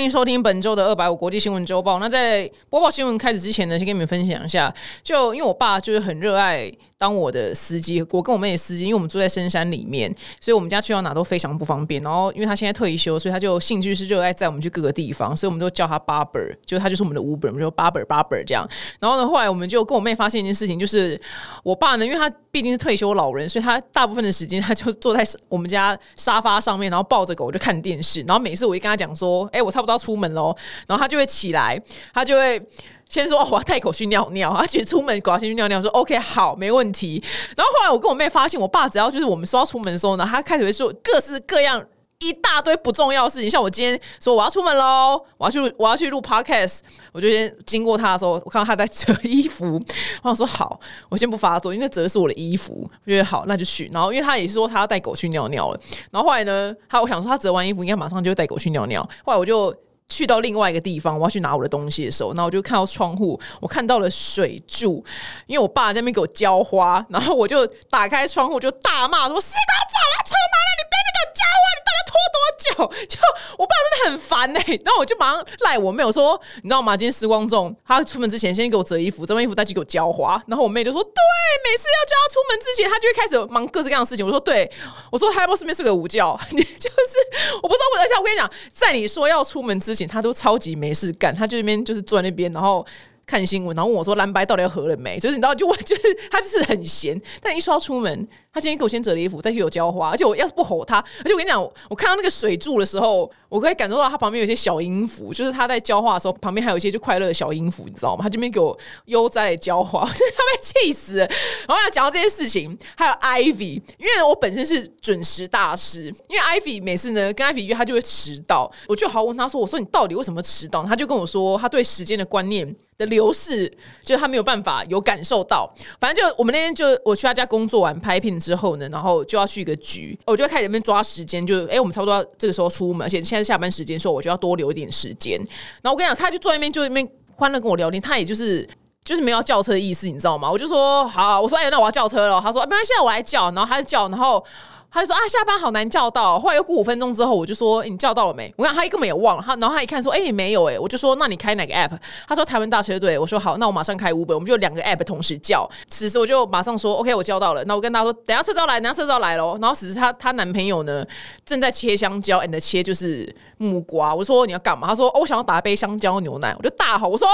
欢迎收听本周的二百五国际新闻周报。那在播报新闻开始之前呢，先跟你们分享一下，就因为我爸就是很热爱。当我的司机，我跟我妹的司机，因为我们住在深山里面，所以我们家去到哪都非常不方便。然后，因为他现在退休，所以他就兴趣是热爱载我们去各个地方，所以我们都叫他 Barber，就他就是我们的 Uber，我们就 Barber Barber 这样。然后呢，后来我们就跟我妹发现一件事情，就是我爸呢，因为他毕竟是退休老人，所以他大部分的时间他就坐在我们家沙发上面，然后抱着狗就看电视。然后每次我一跟他讲说，哎，我差不多出门喽，然后他就会起来，他就会。先说我要带狗去尿尿，他觉得出门狗要先去尿尿，说 OK 好没问题。然后后来我跟我妹发现，我爸只要就是我们说要出门的时候呢，他开始会说各式各样一大堆不重要的事情。像我今天说我要出门喽，我要去我要去录 Podcast，我就先经过他的时候，我看到他在折衣服，我想说好，我先不发作，因为折的是我的衣服，我觉得好那就去。然后因为他也是说他要带狗去尿尿了，然后后来呢，他我想说他折完衣服应该马上就带狗去尿尿，后来我就。去到另外一个地方，我要去拿我的东西的时候，那我就看到窗户，我看到了水柱，因为我爸在那边给我浇花，然后我就打开窗户就大骂说：“洗把澡了，出门了，你别那个浇花，你到底拖多久？”就我爸真的很烦哎，然后我就马上赖我妹，我说：“你知道吗？今天时光重，他出门之前先给我折衣服，折完衣服再去给我浇花。”然后我妹就说：“对，每次要叫他出门之前，他就会开始忙各式各样的事情。”我说：“对，我说还要不顺便睡个午觉？你就是我不知道，而且我跟你讲，在你说要出门之前。”他都超级没事干，他就那边就是坐在那边，然后看新闻，然后问我说蓝白到底要合了没？就是你知道，就我就是 他就是很闲，但一说要出门。他今天给我先折了衣服，再去有浇花，而且我要是不吼他，而且我跟你讲，我看到那个水柱的时候，我可以感受到他旁边有些小音符，就是他在浇花的时候，旁边还有一些就快乐的小音符，你知道吗？他这边给我悠哉的浇花，他被气死了。然后要讲到这件事情，还有 Ivy，因为我本身是准时大师，因为 Ivy 每次呢跟 Ivy 约，他就会迟到，我就好问他说：“我说你到底为什么迟到？”他就跟我说，他对时间的观念的流逝，就是他没有办法有感受到。反正就我们那天就我去他家工作完拍片。之后呢，然后就要去一个局，我就开始在那边抓时间，就哎，我们差不多这个时候出门，而且现在下班时间，说我就要多留一点时间。然后我跟你讲，他就坐那边，就那边欢乐跟我聊天，他也就是就是没有叫车的意思，你知道吗？我就说好，我说哎，那我要叫车了。他说没关系，我来叫。然后他就叫，然后。他就说啊，下班好难叫到。后来又过五分钟之后，我就说你叫到了没？我讲他根本也忘了。他然后他一看说，哎，没有哎。我就说那你开哪个 app？他说台湾大车队。我说好，那我马上开五本。我们就两个 app 同时叫。此时我就马上说 OK，我叫到了。那我跟他说，等下车照来，等下车照来喽。然后此时他他男朋友呢正在切香蕉，and 切就是木瓜。我说你要干嘛？他说，我想要打一杯香蕉牛奶。我就大吼我说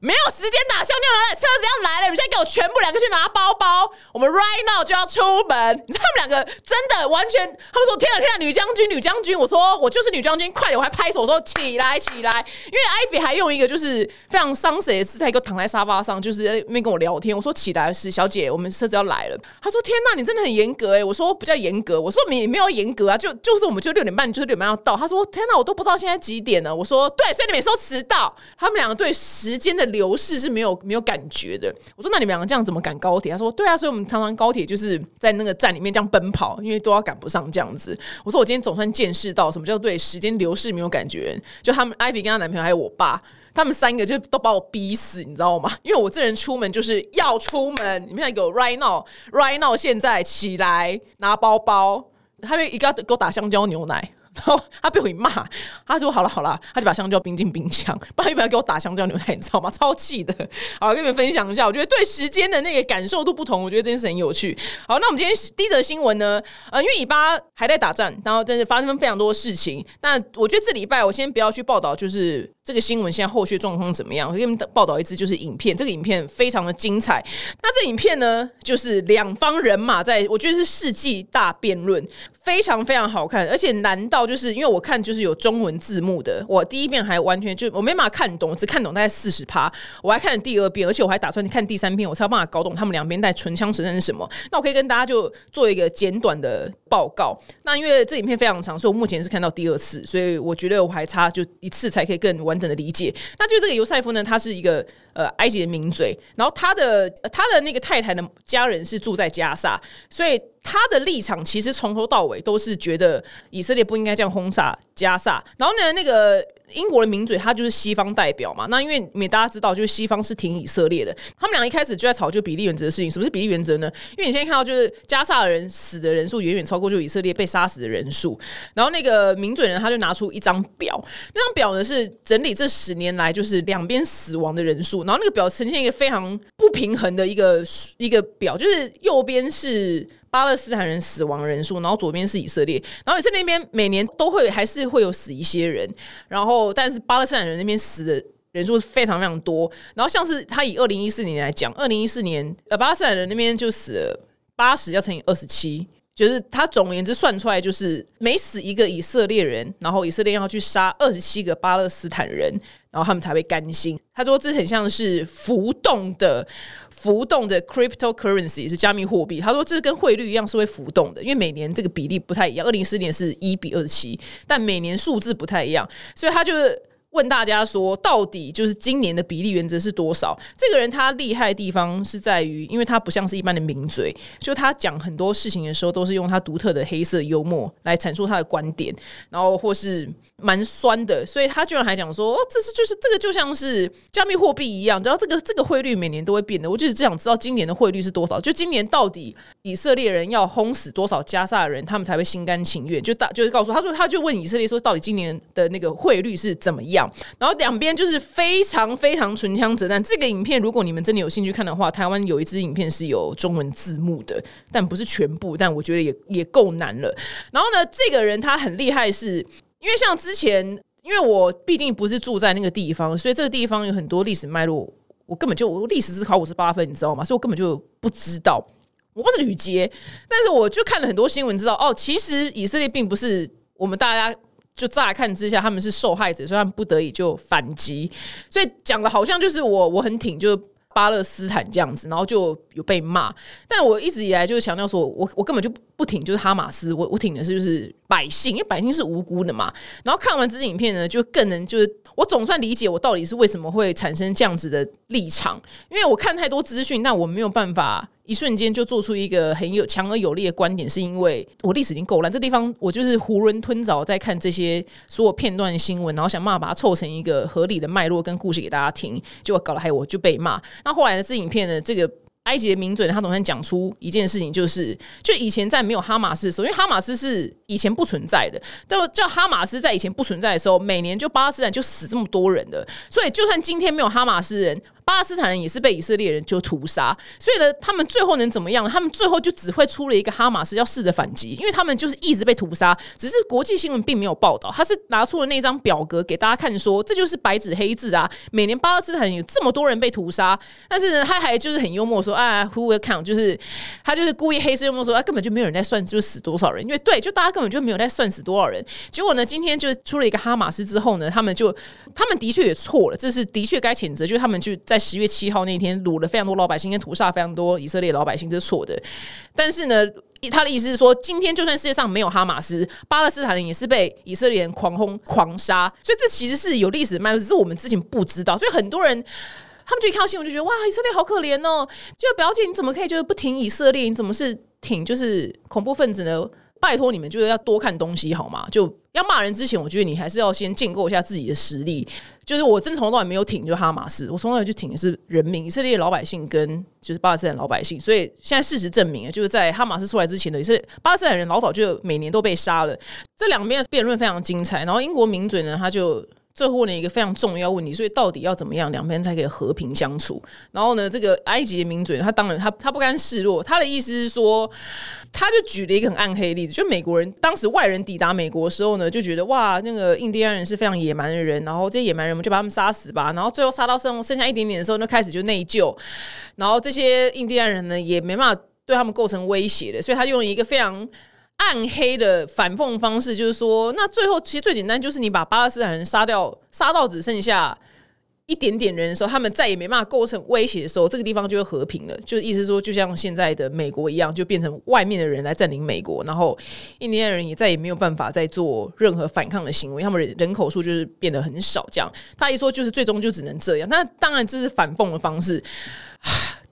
没有时间打香蕉牛奶，车子要来了，你们现在给我全部两个去拿包包，我们 right now 就要出门。你知道他们两个真的完全。他们说天啊天啊，女将军女将军，我说我就是女将军，快点！我还拍手说起来起来，因为艾菲还用一个就是非常伤神的姿态，一个躺在沙发上，就是那边跟我聊天。我说起来是小姐，我们车子要来了。他说天呐，你真的很严格哎！我说不叫严格，我说你没有严格啊，就就是我们就六点半就是六点半要到。他说天呐，我都不知道现在几点了。我说对，所以你每次都迟到。他们两个对时间的流逝是没有没有感觉的。我说那你们两个这样怎么赶高铁？他说对啊，所以我们常常高铁就是在那个站里面这样奔跑，因为都都要赶不上这样子。我说我今天总算见识到什么叫对时间流逝没有感觉。就他们艾比跟她男朋友还有我爸，他们三个就都把我逼死，你知道吗？因为我这人出门就是要出门。你们看，有 right now，right now，现在起来拿包包，他们一个给我打香蕉牛奶。然后他被我一骂，他说好了好了，他就把香蕉冰进冰箱，不然要不要给我打香蕉牛奶？你知道吗？超气的。好，跟你们分享一下，我觉得对时间的那个感受度不同，我觉得这件事很有趣。好，那我们今天第一则新闻呢？呃，因为以巴还在打战，然后真是发生非常多事情。那我觉得这礼拜我先不要去报道，就是这个新闻现在后续状况怎么样？我给你们报道一支就是影片，这个影片非常的精彩。那这影片呢，就是两方人马在，我觉得是世纪大辩论。非常非常好看，而且难到就是因为我看就是有中文字幕的，我第一遍还完全就我没办法看懂，只看懂大概四十趴，我还看了第二遍，而且我还打算看第三遍，我才有办法搞懂他们两边在唇枪舌战是什么。那我可以跟大家就做一个简短的报告。那因为这影片非常长，所以我目前是看到第二次，所以我觉得我还差就一次才可以更完完整的理解。那就这个尤塞夫呢，他是一个。呃，埃及的名嘴，然后他的他的那个太太的家人是住在加萨，所以他的立场其实从头到尾都是觉得以色列不应该这样轰炸加萨。然后呢，那个英国的名嘴他就是西方代表嘛。那因为你大家知道，就是西方是挺以色列的，他们俩一开始就在吵就比例原则的事情。什么是比例原则呢？因为你现在看到就是加萨人死的人数远远超过就以色列被杀死的人数。然后那个名嘴呢，他就拿出一张表，那张表呢是整理这十年来就是两边死亡的人数。然后那个表呈现一个非常不平衡的一个一个表，就是右边是。巴勒斯坦人死亡人数，然后左边是以色列，然后以色列那边每年都会还是会有死一些人，然后但是巴勒斯坦人那边死的人数是非常非常多，然后像是他以二零一四年来讲，二零一四年呃巴勒斯坦人那边就死了八十要乘以二十七，就是他总而言之算出来就是每死一个以色列人，然后以色列要去杀二十七个巴勒斯坦人。然后他们才会甘心。他说这很像是浮动的、浮动的 cryptocurrency 是加密货币。他说这跟汇率一样是会浮动的，因为每年这个比例不太一样。二零一四年是一比二十七，但每年数字不太一样，所以他就是。问大家说，到底就是今年的比例原则是多少？这个人他厉害的地方是在于，因为他不像是一般的名嘴，就他讲很多事情的时候，都是用他独特的黑色幽默来阐述他的观点，然后或是蛮酸的，所以他居然还讲说，哦，这是就是这个就像是加密货币一样，然后这个这个汇率每年都会变的。我就是只想知道今年的汇率是多少，就今年到底以色列人要轰死多少加萨人，他们才会心甘情愿？就大就是告诉他说，他就问以色列说，到底今年的那个汇率是怎么样？然后两边就是非常非常唇枪舌战。这个影片如果你们真的有兴趣看的话，台湾有一支影片是有中文字幕的，但不是全部，但我觉得也也够难了。然后呢，这个人他很厉害，是因为像之前，因为我毕竟不是住在那个地方，所以这个地方有很多历史脉络，我根本就历史只考五十八分，你知道吗？所以我根本就不知道。我不是吕杰，但是我就看了很多新闻，知道哦，其实以色列并不是我们大家。就乍看之下，他们是受害者，所以他们不得已就反击。所以讲的好像就是我我很挺，就是巴勒斯坦这样子，然后就有被骂。但我一直以来就是强调说，我我根本就不挺，就是哈马斯，我我挺的是就是百姓，因为百姓是无辜的嘛。然后看完这支影片呢，就更能就是我总算理解我到底是为什么会产生这样子的立场，因为我看太多资讯，但我没有办法。一瞬间就做出一个很有强而有力的观点，是因为我历史已经够烂。这地方我就是囫囵吞枣在看这些所有片段新闻，然后想办法把它凑成一个合理的脉络跟故事给大家听，结果搞了还我就被骂。那后来的这影片呢，这个 埃及的名嘴他总算讲出一件事情，就是就以前在没有哈马斯的时候，因为哈马斯是以前不存在的，但叫哈马斯在以前不存在的时候，每年就巴勒斯坦就死这么多人的，所以就算今天没有哈马斯人。巴勒斯坦人也是被以色列人就屠杀，所以呢，他们最后能怎么样？他们最后就只会出了一个哈马斯要试着反击，因为他们就是一直被屠杀，只是国际新闻并没有报道。他是拿出了那张表格给大家看，说这就是白纸黑字啊，每年巴勒斯坦有这么多人被屠杀，但是呢，他还就是很幽默说啊，Who will count？就是他就是故意黑色幽默说，啊，根本就没有人在算，就是死多少人，因为对，就大家根本就没有在算死多少人。结果呢，今天就是出了一个哈马斯之后呢，他们就他们的确也错了，这是的确该谴责，就是他们就在十月七号那天掳了非常多老百姓，跟屠杀非常多以色列老百姓，这是错的。但是呢，他的意思是说，今天就算世界上没有哈马斯，巴勒斯坦人也是被以色列人狂轰狂杀，所以这其实是有历史脉络，只是我们之前不知道。所以很多人他们就一看到新闻就觉得哇，以色列好可怜哦！就表姐，你怎么可以就是不挺以色列？你怎么是挺就是恐怖分子呢？拜托你们，就是要多看东西好吗？就要骂人之前，我觉得你还是要先建构一下自己的实力。就是我真从来都没有挺，就哈马斯，我从来就挺的是人民，以色列老百姓跟就是巴勒斯坦老百姓。所以现在事实证明，就是在哈马斯出来之前的，也是巴勒斯坦人老早就每年都被杀了。这两边辩论非常精彩。然后英国名嘴呢，他就。最后问了一个非常重要问题，所以到底要怎么样两边才可以和平相处？然后呢，这个埃及的名嘴他当然他他不甘示弱，他的意思是说，他就举了一个很暗黑的例子，就美国人当时外人抵达美国的时候呢，就觉得哇，那个印第安人是非常野蛮的人，然后这些野蛮人们就把他们杀死吧。然后最后杀到剩剩下一点点的时候，就开始就内疚，然后这些印第安人呢也没办法对他们构成威胁的，所以他用一个非常。暗黑的反讽方式就是说，那最后其实最简单就是你把巴勒斯坦人杀掉，杀到只剩下一点点人的时候，他们再也没办法构成威胁的时候，这个地方就会和平了。就是意思说，就像现在的美国一样，就变成外面的人来占领美国，然后印第安人也再也没有办法再做任何反抗的行为，他们人人口数就是变得很少。这样，他一说就是最终就只能这样。那当然这是反讽的方式。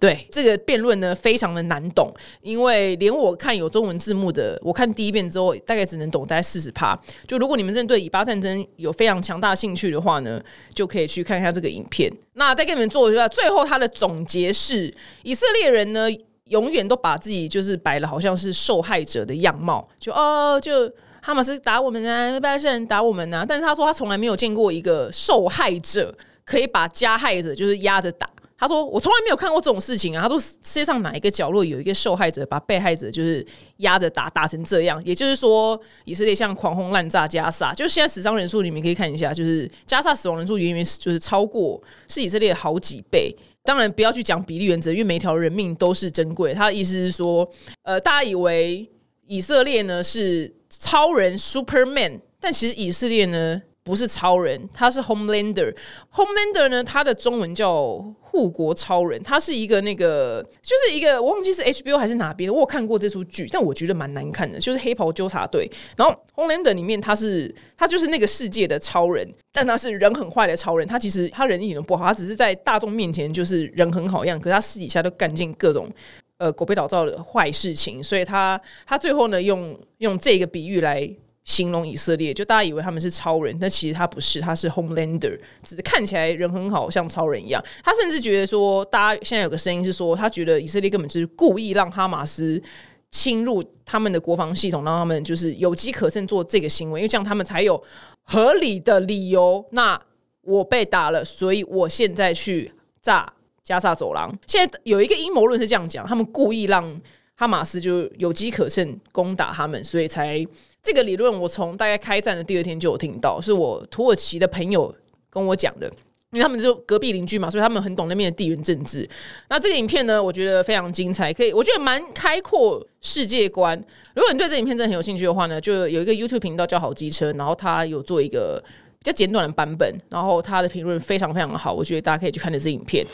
对这个辩论呢，非常的难懂，因为连我看有中文字幕的，我看第一遍之后，大概只能懂大概四十趴。就如果你们真的对以巴战争有非常强大兴趣的话呢，就可以去看一下这个影片。那再给你们做一下，最后他的总结是：以色列人呢，永远都把自己就是摆了好像是受害者的样貌，就哦，就哈马斯打我们啊，巴勒斯坦人打我们啊。但是他说他从来没有见过一个受害者可以把加害者就是压着打。他说：“我从来没有看过这种事情啊！”他说：“世界上哪一个角落有一个受害者把被害者就是压着打，打成这样？也就是说，以色列像狂轰滥炸加沙，就是现在死伤人数，你们可以看一下，就是加沙死亡人数远远就是超过是以色列好几倍。当然，不要去讲比例原则，因为每一条人命都是珍贵。他的意思是说，呃，大家以为以色列呢是超人 Superman，但其实以色列呢。”不是超人，他是 Homelander。Homelander 呢，他的中文叫护国超人。他是一个那个，就是一个我忘记是 HBO 还是哪边，我有看过这出剧，但我觉得蛮难看的。就是黑袍纠察队，然后 Homelander 里面他是他就是那个世界的超人，但他是人很坏的超人。他其实他人一点都不好，他只是在大众面前就是人很好样，可是他私底下都干尽各种呃狗屁倒灶的坏事情。所以他他最后呢，用用这个比喻来。形容以色列，就大家以为他们是超人，但其实他不是，他是 Homelander，只是看起来人很好，像超人一样。他甚至觉得说，大家现在有个声音是说，他觉得以色列根本就是故意让哈马斯侵入他们的国防系统，让他们就是有机可乘做这个行为，因为这样他们才有合理的理由。那我被打了，所以我现在去炸加沙走廊。现在有一个阴谋论是这样讲，他们故意让哈马斯就有机可乘攻打他们，所以才。这个理论我从大概开战的第二天就有听到，是我土耳其的朋友跟我讲的，因为他们就隔壁邻居嘛，所以他们很懂那边的地缘政治。那这个影片呢，我觉得非常精彩，可以我觉得蛮开阔世界观。如果你对这影片真的很有兴趣的话呢，就有一个 YouTube 频道叫好机车，然后他有做一个比较简短的版本，然后他的评论非常非常好，我觉得大家可以去看这支影片。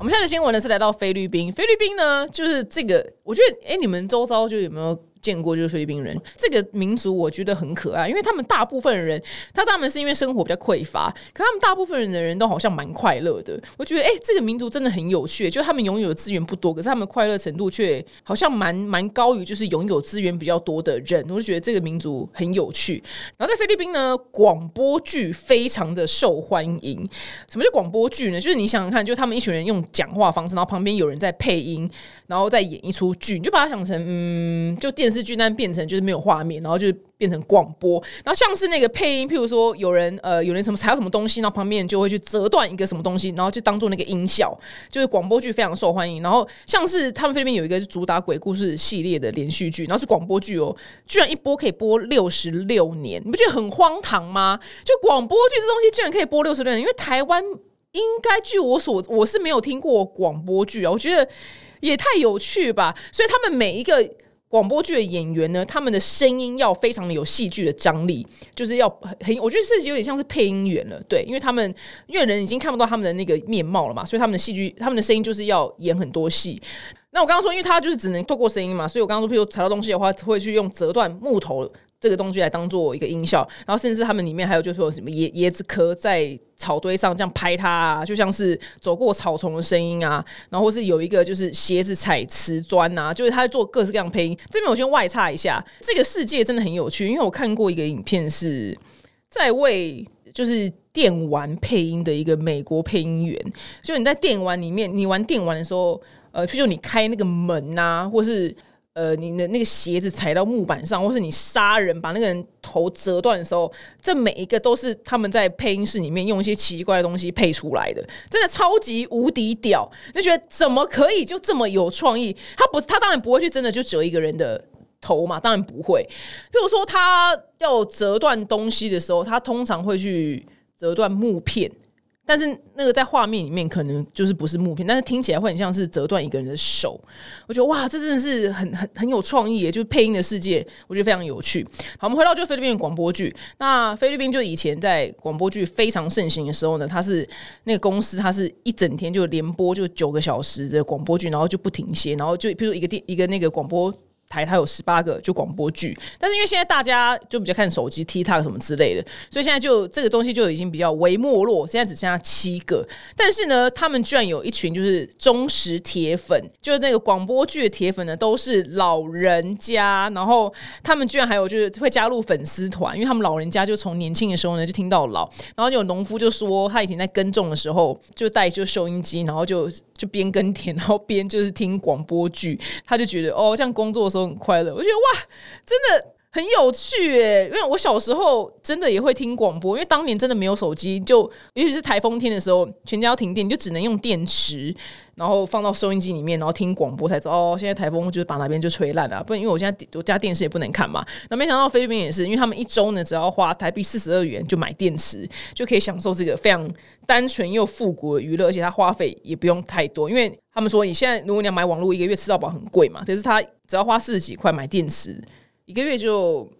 我们现在的新闻呢是来到菲律宾，菲律宾呢就是这个，我觉得哎，你们周遭就有没有？见过就是菲律宾人这个民族，我觉得很可爱，因为他们大部分人，他他们是因为生活比较匮乏，可他们大部分人的人都好像蛮快乐的。我觉得，哎，这个民族真的很有趣，就他们拥有的资源不多，可是他们快乐程度却好像蛮蛮高于就是拥有资源比较多的人。我就觉得这个民族很有趣。然后在菲律宾呢，广播剧非常的受欢迎。什么叫广播剧呢？就是你想想看，就他们一群人用讲话方式，然后旁边有人在配音，然后再演一出剧，你就把它想成，嗯，就电。电视剧但变成就是没有画面，然后就变成广播，然后像是那个配音，譬如说有人呃有人什么踩到什么东西，然后旁边就会去折断一个什么东西，然后就当做那个音效，就是广播剧非常受欢迎。然后像是他们菲律宾有一个是主打鬼故事系列的连续剧，然后是广播剧哦，居然一播可以播六十六年，你不觉得很荒唐吗？就广播剧这东西居然可以播六十六年，因为台湾应该据我所我是没有听过广播剧啊，我觉得也太有趣吧，所以他们每一个。广播剧的演员呢，他们的声音要非常的有戏剧的张力，就是要很，我觉得是有点像是配音员了，对，因为他们因为人已经看不到他们的那个面貌了嘛，所以他们的戏剧，他们的声音就是要演很多戏。那我刚刚说，因为他就是只能透过声音嘛，所以我刚刚说，譬如踩到东西的话，会去用折断木头。这个东西来当做一个音效，然后甚至他们里面还有就是说什么椰椰子壳在草堆上这样拍它啊，就像是走过草丛的声音啊，然后是有一个就是鞋子踩瓷砖啊，就是他在做各式各样配音。这边我先外插一下，这个世界真的很有趣，因为我看过一个影片是在为就是电玩配音的一个美国配音员，就你在电玩里面，你玩电玩的时候，呃，譬如你开那个门啊，或是。呃，你的那个鞋子踩到木板上，或是你杀人把那个人头折断的时候，这每一个都是他们在配音室里面用一些奇怪的东西配出来的，真的超级无敌屌！就觉得怎么可以就这么有创意？他不，他当然不会去真的就折一个人的头嘛，当然不会。譬如说，他要折断东西的时候，他通常会去折断木片。但是那个在画面里面可能就是不是木片，但是听起来会很像是折断一个人的手。我觉得哇，这真的是很很很有创意，就是配音的世界，我觉得非常有趣。好，我们回到就菲律宾广播剧。那菲律宾就以前在广播剧非常盛行的时候呢，它是那个公司，它是一整天就连播就九个小时的广播剧，然后就不停歇，然后就比如一个电一个那个广播。台它有十八个就广播剧，但是因为现在大家就比较看手机、TikTok 什么之类的，所以现在就这个东西就已经比较微没落，现在只剩下七个。但是呢，他们居然有一群就是忠实铁粉，就是那个广播剧的铁粉呢，都是老人家，然后他们居然还有就是会加入粉丝团，因为他们老人家就从年轻的时候呢就听到老，然后有农夫就说他以前在耕种的时候就带就收音机，然后就就边耕田，然后边就是听广播剧，他就觉得哦，这样工作的时候很快乐。我觉得哇，真的。很有趣诶，因为我小时候真的也会听广播，因为当年真的没有手机，就尤其是台风天的时候，全家要停电，就只能用电池，然后放到收音机里面，然后听广播才知道哦，现在台风就是把哪边就吹烂了。不然因为我现在我家电视也不能看嘛。那没想到菲律宾也是，因为他们一周呢只要花台币四十二元就买电池，就可以享受这个非常单纯又复古的娱乐，而且它花费也不用太多。因为他们说你现在如果你要买网络，一个月吃到饱很贵嘛，可是他只要花四十几块买电池。一个月就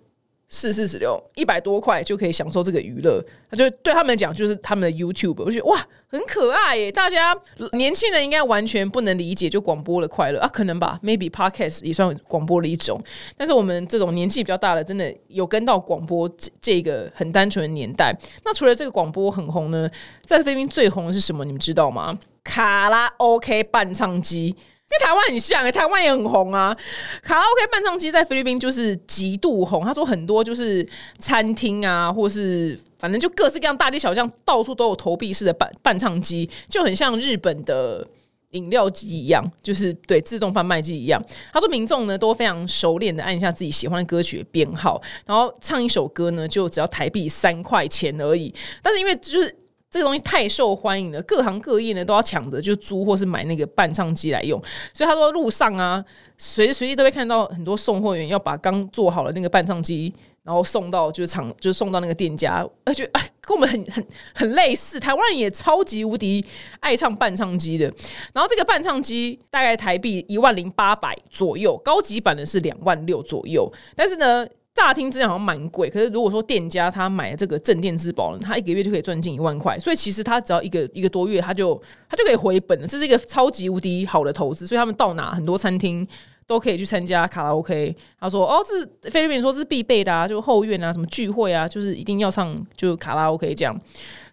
四四十六一百多块就可以享受这个娱乐，他就对他们讲就是他们的 YouTube，我觉得哇很可爱耶！大家年轻人应该完全不能理解就广播的快乐啊，可能吧？Maybe Podcast 也算广播的一种，但是我们这种年纪比较大的，真的有跟到广播这这个很单纯的年代。那除了这个广播很红呢，在菲律宾最红的是什么？你们知道吗？卡拉 OK 伴唱机。跟台湾很像诶，台湾也很红啊。卡拉 OK 伴唱机在菲律宾就是极度红。他说很多就是餐厅啊，或是反正就各式各样大街小巷到处都有投币式的伴伴唱机，就很像日本的饮料机一样，就是对自动贩卖机一样。他说民众呢都非常熟练的按一下自己喜欢的歌曲的编号，然后唱一首歌呢就只要台币三块钱而已。但是因为就是。这个东西太受欢迎了，各行各业呢都要抢着就租或是买那个伴唱机来用。所以他说路上啊，随时随地都会看到很多送货员要把刚做好的那个伴唱机，然后送到就是厂，就是送到那个店家。而且哎，跟我们很很很类似，台湾人也超级无敌爱唱伴唱机的。然后这个伴唱机大概台币一万零八百左右，高级版的是两万六左右。但是呢。乍听之前好像蛮贵，可是如果说店家他买这个镇店之宝，他一个月就可以赚进一万块，所以其实他只要一个一个多月，他就他就可以回本了。这是一个超级无敌好的投资，所以他们到哪很多餐厅都可以去参加卡拉 OK。他说：“哦，这是菲律宾说这是必备的啊，就后院啊，什么聚会啊，就是一定要唱就卡拉 OK 这样。”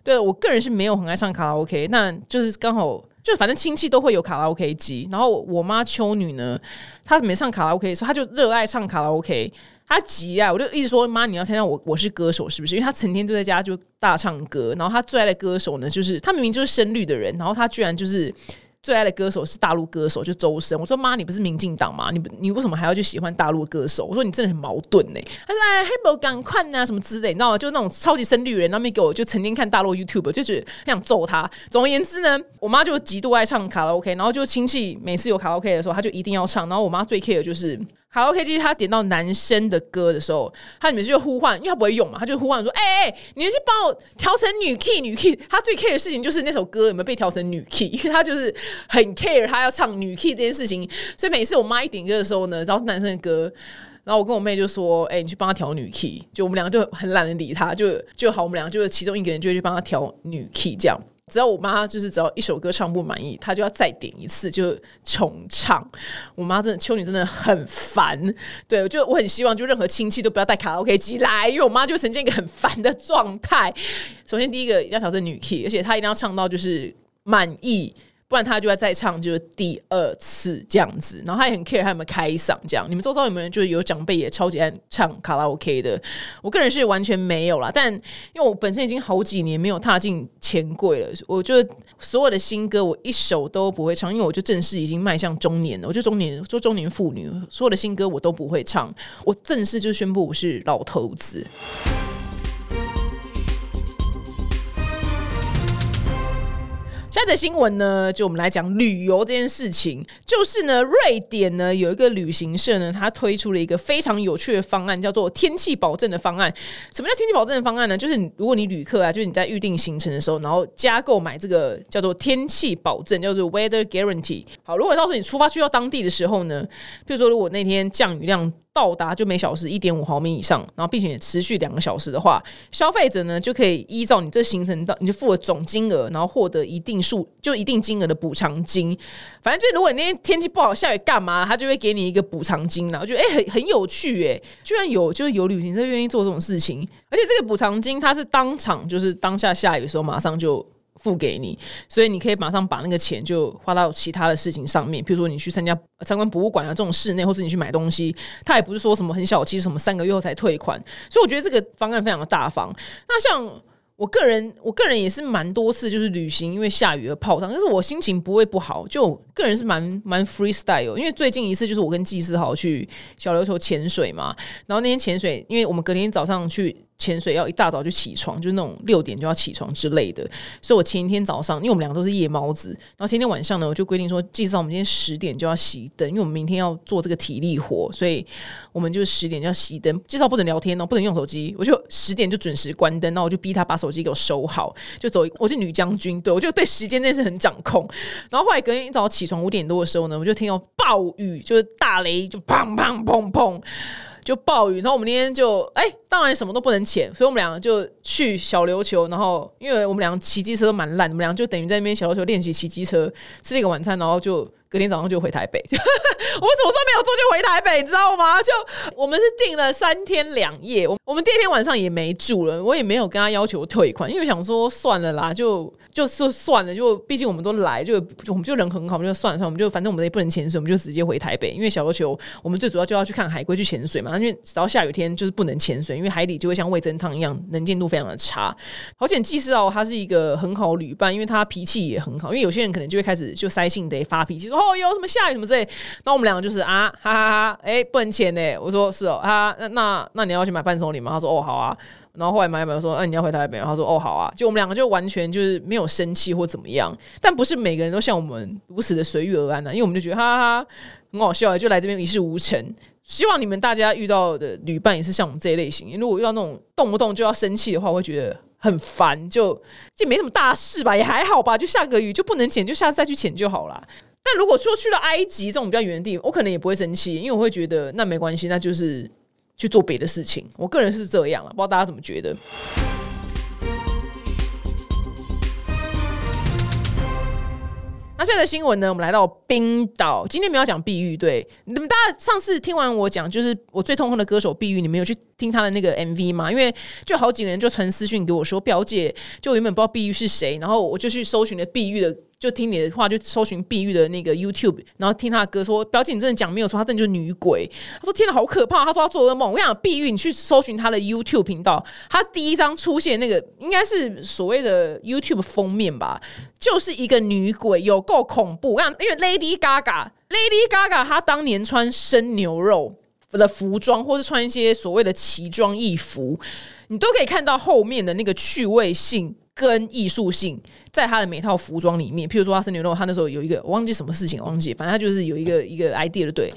对我个人是没有很爱唱卡拉 OK，那就是刚好就反正亲戚都会有卡拉 OK 机，然后我妈秋女呢，她没唱卡拉 OK 的时候，她就热爱唱卡拉 OK。他急啊！我就一直说妈，你要参加我我是歌手是不是？因为他成天都在家就大唱歌，然后他最爱的歌手呢，就是他明明就是深绿的人，然后他居然就是最爱的歌手是大陆歌手，就周深。我说妈，你不是民进党吗？你你为什么还要去喜欢大陆歌手？我说你真的很矛盾呢。他说哎，黑宝赶快啊，什么之类，你知道吗？就那种超级深绿人，那边给我就成天看大陆 YouTube，就觉得想揍他。总而言之呢，我妈就极度爱唱卡拉 OK，然后就亲戚每次有卡拉 OK 的时候，他就一定要唱。然后我妈最 care 的就是。卡拉 OK 就是，他点到男生的歌的时候，他每次就呼唤，因为他不会用嘛，他就呼唤说：“哎哎，你去帮我调成女 key，女 key。”他最 care 的事情就是那首歌有没有被调成女 key，因 为他就是很 care 他要唱女 key 这件事情。所以每次我妈一点歌的时候呢，只要是男生的歌，然后我跟我妹就说：“哎，你去帮他调女 key。”就我们两个就很懒得理他，就就好，我们两个就是其中一个人就会去帮他调女 key 这样。只要我妈就是只要一首歌唱不满意，她就要再点一次，就重唱。我妈真的秋女真的很烦，对我就我很希望就任何亲戚都不要带卡拉 OK 机来，因为我妈就呈现一个很烦的状态。首先第一个要调整女 key，而且她一定要唱到就是满意。不然他就要再唱，就是第二次这样子。然后他也很 care 他有没有开嗓这样。你们周遭有没有就是有长辈也超级爱唱卡拉 OK 的？我个人是完全没有啦。但因为我本身已经好几年没有踏进钱柜了，我就所有的新歌我一首都不会唱，因为我就正式已经迈向中年了。我就中年，做中年妇女，所有的新歌我都不会唱。我正式就宣布我是老头子。下的新闻呢，就我们来讲旅游这件事情。就是呢，瑞典呢有一个旅行社呢，它推出了一个非常有趣的方案，叫做天气保证的方案。什么叫天气保证的方案呢？就是如果你旅客啊，就是你在预定行程的时候，然后加购买这个叫做天气保证，叫做 Weather Guarantee。好，如果到时候你出发去到当地的时候呢，比如说如果那天降雨量。到达就每小时一点五毫米以上，然后并且持续两个小时的话，消费者呢就可以依照你这行程到你就付了总金额，然后获得一定数就一定金额的补偿金。反正就如果你那天天气不好下雨干嘛，他就会给你一个补偿金然我觉得哎很很有趣哎，居然有就是有旅行社愿意做这种事情，而且这个补偿金它是当场就是当下下雨的时候马上就。付给你，所以你可以马上把那个钱就花到其他的事情上面，比如说你去参加参观博物馆啊这种室内，或者你去买东西，他也不是说什么很小气，什么三个月后才退款，所以我觉得这个方案非常的大方。那像。我个人，我个人也是蛮多次就是旅行，因为下雨而泡汤，但是我心情不会不好。就个人是蛮蛮 freestyle，因为最近一次就是我跟季思豪去小琉球潜水嘛，然后那天潜水，因为我们隔天早上去。潜水要一大早就起床，就是那种六点就要起床之类的。所以我前一天早上，因为我们两个都是夜猫子，然后前天晚上呢，我就规定说，至少我们今天十点就要熄灯，因为我们明天要做这个体力活，所以我们就十点就要熄灯，至少不能聊天哦，不能用手机。我就十点就准时关灯，那我就逼他把手机给我收好，就走。我是女将军，对我就对时间这件事很掌控。然后后来隔天一早起床五点多的时候呢，我就听到暴雨，就是大雷，就砰砰砰砰。就暴雨，然后我们那天就哎，当然什么都不能潜，所以我们两个就去小琉球，然后因为我们两个骑机车都蛮烂，我们两个就等于在那边小琉球练习骑机车，吃一个晚餐，然后就。隔天早上就回台北，我什么时候没有坐就回台北，你知道吗？就我们是订了三天两夜，我我们第二天晚上也没住了，我也没有跟他要求退款，因为想说算了啦，就就说算了，就毕竟我们都来，就我们就人很好，我们就算了算了，我们就反正我们也不能潜水，我们就直接回台北，因为小琉球我们最主要就要去看海龟去潜水嘛，因为只要下雨天就是不能潜水，因为海底就会像味增汤一样，能见度非常的差。好险，技师哦，他是一个很好旅伴，因为他脾气也很好，因为有些人可能就会开始就塞性得发脾气说。哦，有什么下雨什么之类，那我们两个就是啊，哈哈哈，哎，不能潜呢。我说是哦，啊那那那你要去买伴手礼吗？他说哦，好啊。然后后来买买说，那你要回台北？他说哦，好啊。就我们两个就完全就是没有生气或怎么样，但不是每个人都像我们如此的随遇而安呢。因为我们就觉得哈哈哈，很好笑，就来这边一事无成。希望你们大家遇到的旅伴也是像我们这一类型。如果遇到那种动不动就要生气的话，我会觉得。很烦，就就没什么大事吧，也还好吧，就下个雨就不能潜，就下次再去潜就好了。但如果说去了埃及这种比较远的地方，我可能也不会生气，因为我会觉得那没关系，那就是去做别的事情。我个人是这样了，不知道大家怎么觉得。那现在的新闻呢？我们来到冰岛，今天没有讲碧玉。对，你们大家上次听完我讲，就是我最痛恨的歌手碧玉，你们有去听他的那个 MV 吗？因为就好几个人就传私讯给我说，表姐就原本不知道碧玉是谁，然后我就去搜寻了碧玉的。就听你的话，就搜寻碧玉的那个 YouTube，然后听他的歌，说表姐你真的讲没有错，他真的就是女鬼。他说天哪，好可怕！他说他做噩梦。我跟你讲，碧玉，你去搜寻他的 YouTube 频道，他第一张出现那个应该是所谓的 YouTube 封面吧，就是一个女鬼，有够恐怖。我讲，因为 Lady Gaga，Lady Gaga 她当年穿生牛肉的服装，或是穿一些所谓的奇装异服，你都可以看到后面的那个趣味性跟艺术性。在他的每套服装里面，譬如说他是牛肉，他那时候有一个忘记什么事情，忘记，反正他就是有一个一个 idea 的对。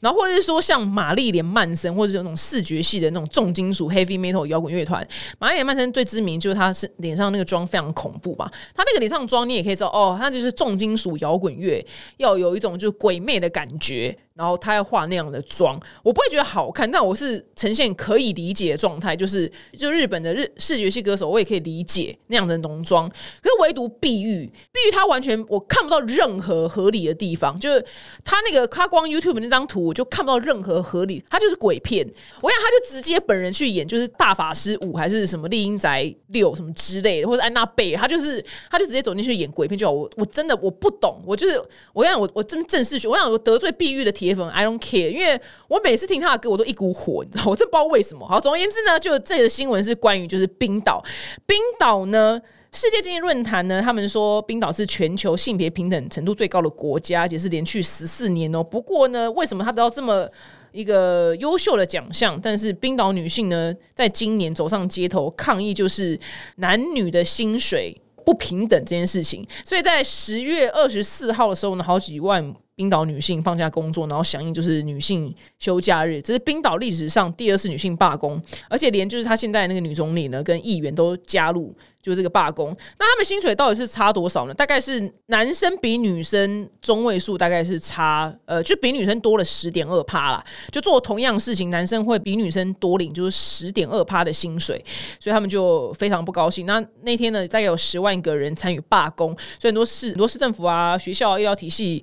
然后或者是说像玛丽莲曼森，或者是那种视觉系的那种重金属 heavy metal 摇滚乐团，玛丽莲曼森最知名就是他是脸上那个妆非常恐怖吧。他那个脸上妆你也可以知道哦，他就是重金属摇滚乐，要有一种就是鬼魅的感觉。然后他要画那样的妆，我不会觉得好看，但我是呈现可以理解的状态，就是就日本的日视觉系歌手，我也可以理解那样的浓妆，可是唯独。碧玉，碧玉，他完全我看不到任何合理的地方，就是他那个他光 YouTube 那张图，我就看不到任何合理，他就是鬼片。我想他就直接本人去演，就是大法师五还是什么丽英宅六什么之类的，或者安娜贝尔，他就是他就直接走进去演鬼片就好。我我真的我不懂，我就是我想我我真正式学，我想我得罪碧玉的铁粉，I don't care，因为我每次听他的歌，我都一股火，你知道，我真不知道为什么。好，总而言之呢，就这个新闻是关于就是冰岛，冰岛呢。世界经济论坛呢，他们说冰岛是全球性别平等程度最高的国家，也是连续十四年哦。不过呢，为什么他得到这么一个优秀的奖项？但是冰岛女性呢，在今年走上街头抗议，就是男女的薪水不平等这件事情。所以在十月二十四号的时候呢，好几万冰岛女性放假工作，然后响应就是女性休假日，这是冰岛历史上第二次女性罢工，而且连就是她现在那个女总理呢跟议员都加入。就这个罢工，那他们薪水到底是差多少呢？大概是男生比女生中位数大概是差，呃，就比女生多了十点二趴啦。就做同样事情，男生会比女生多领就是十点二趴的薪水，所以他们就非常不高兴。那那天呢，大概有十万个人参与罢工，所以很多市、很多市政府啊、学校、医疗体系。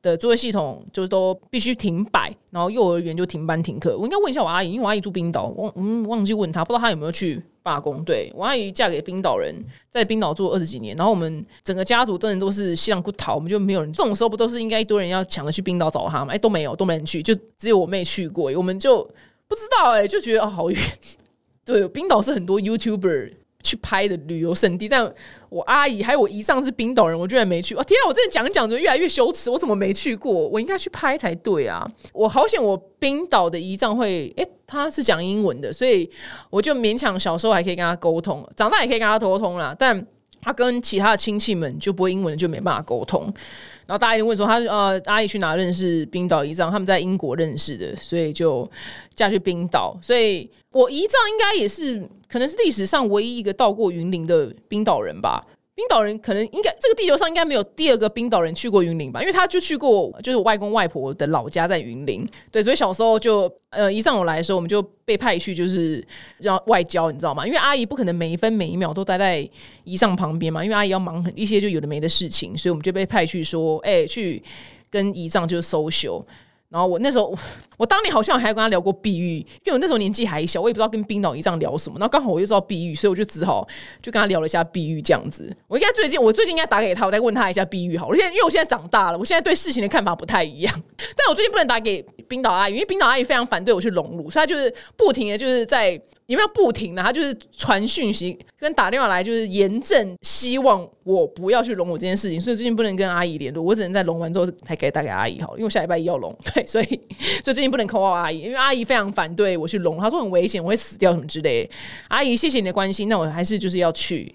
的作业系统就都必须停摆，然后幼儿园就停班停课。我应该问一下我阿姨，因为我阿姨住冰岛，忘嗯忘记问她，不知道她有没有去罢工。对我阿姨嫁给冰岛人，在冰岛住二十几年，然后我们整个家族的人都是西凉不逃，我们就没有人。这种时候不都是应该一堆人要抢着去冰岛找他吗？哎，都没有，都没人去，就只有我妹去过。我们就不知道哎，就觉得哦好远。对，冰岛是很多 YouTuber 去拍的旅游胜地，但。我阿姨还有我姨丈是冰岛人，我居然没去！哦天啊，我真的讲讲就越来越羞耻，我怎么没去过？我应该去拍才对啊！我好险，我冰岛的姨丈会，诶，他是讲英文的，所以我就勉强小时候还可以跟他沟通，长大也可以跟他沟通啦。但他跟其他的亲戚们就不会英文，就没办法沟通。然后大家就问说，他呃，阿姨去哪认识冰岛姨丈？他们在英国认识的，所以就嫁去冰岛。所以我姨丈应该也是。可能是历史上唯一一个到过云林的冰岛人吧。冰岛人可能应该这个地球上应该没有第二个冰岛人去过云林吧，因为他就去过，就是我外公外婆的老家在云林。对，所以小时候就呃一上午来的时候，我们就被派去就是让外交，你知道吗？因为阿姨不可能每一分每一秒都待在姨上旁边嘛，因为阿姨要忙很一些就有的没的事情，所以我们就被派去说，哎，去跟姨丈就是 social。然后我那时候，我当年好像还跟他聊过碧玉，因为我那时候年纪还小，我也不知道跟冰岛一丈聊什么。然后刚好我又知道碧玉，所以我就只好就跟他聊了一下碧玉这样子。我应该最近，我最近应该打给他，我再问他一下碧玉好。我现在因为我现在长大了，我现在对事情的看法不太一样。但我最近不能打给冰岛阿姨，因为冰岛阿姨非常反对我去隆乳，所以她就是不停的就是在。有没有不停的？他就是传讯息跟打电话来，就是严正希望我不要去龙我这件事情，所以最近不能跟阿姨联络，我只能在龙完之后才可以打给阿姨好，因为下礼拜一要龙，对，所以所以最近不能 call 阿姨，因为阿姨非常反对我去龙，她说很危险，我会死掉什么之类。阿姨，谢谢你的关心，那我还是就是要去。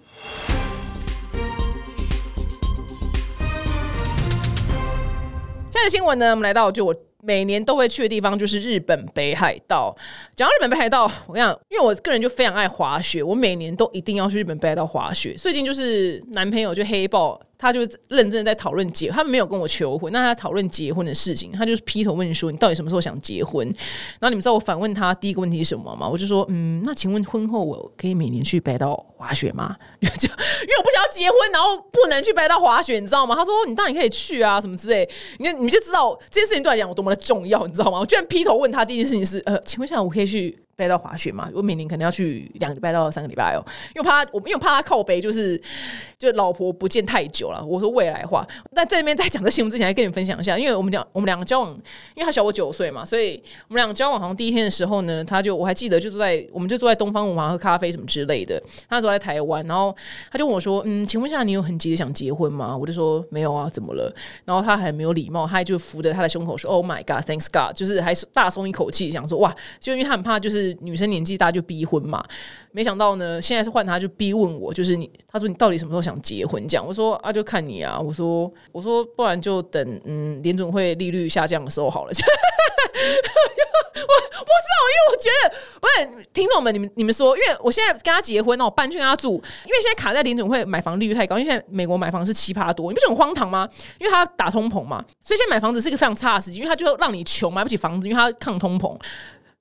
现在的新闻呢，我们来到就我。每年都会去的地方就是日本北海道。讲到日本北海道，我跟你讲，因为我个人就非常爱滑雪，我每年都一定要去日本北海道滑雪。最近就是男朋友就黑豹。他就认真的在讨论结，他没有跟我求婚，那他讨论结婚的事情，他就是劈头问说：“你到底什么时候想结婚？”然后你们知道我反问他第一个问题是什么吗？我就说：“嗯，那请问婚后我可以每年去北岛滑雪吗？” 就因为我不想要结婚，然后不能去北岛滑雪，你知道吗？他说：“你当然可以去啊，什么之类。”你看，你就知道这件事情对来讲有多么的重要，你知道吗？我居然劈头问他第一件事情是：“呃，请问一下，我可以去？”背到滑雪嘛，我每年可能要去两个礼拜到三个礼拜哦，因为怕我，因为怕他靠背，就是就老婆不见太久了。我说未来话，那这边在讲这新闻之前，还跟你分享一下，因为我们讲我们两个交往，因为他小我九岁嘛，所以我们两个交往好像第一天的时候呢，他就我还记得就坐在，我们就坐在东方文华喝咖啡什么之类的。他坐在台湾，然后他就问我说：“嗯，请问一下，你有很急的想结婚吗？”我就说：“没有啊，怎么了？”然后他还没有礼貌，他就扶着他的胸口说：“Oh my God, thanks God！” 就是还大松一口气，想说：“哇！”就因为他很怕，就是女生年纪大。就逼婚嘛，没想到呢，现在是换他就逼问我，就是你，他说你到底什么时候想结婚？这样我说啊，就看你啊。我说我说不然就等嗯联总会利率下降的时候好了。我不是哦，因为我觉得不是听众们，你们你们说，因为我现在跟他结婚，那我搬去跟他住，因为现在卡在联总会买房利率太高，因为现在美国买房是奇葩多，你不是很荒唐吗？因为他打通膨嘛，所以现在买房子是一个非常差的时机，因为他就让你穷买不起房子，因为他抗通膨，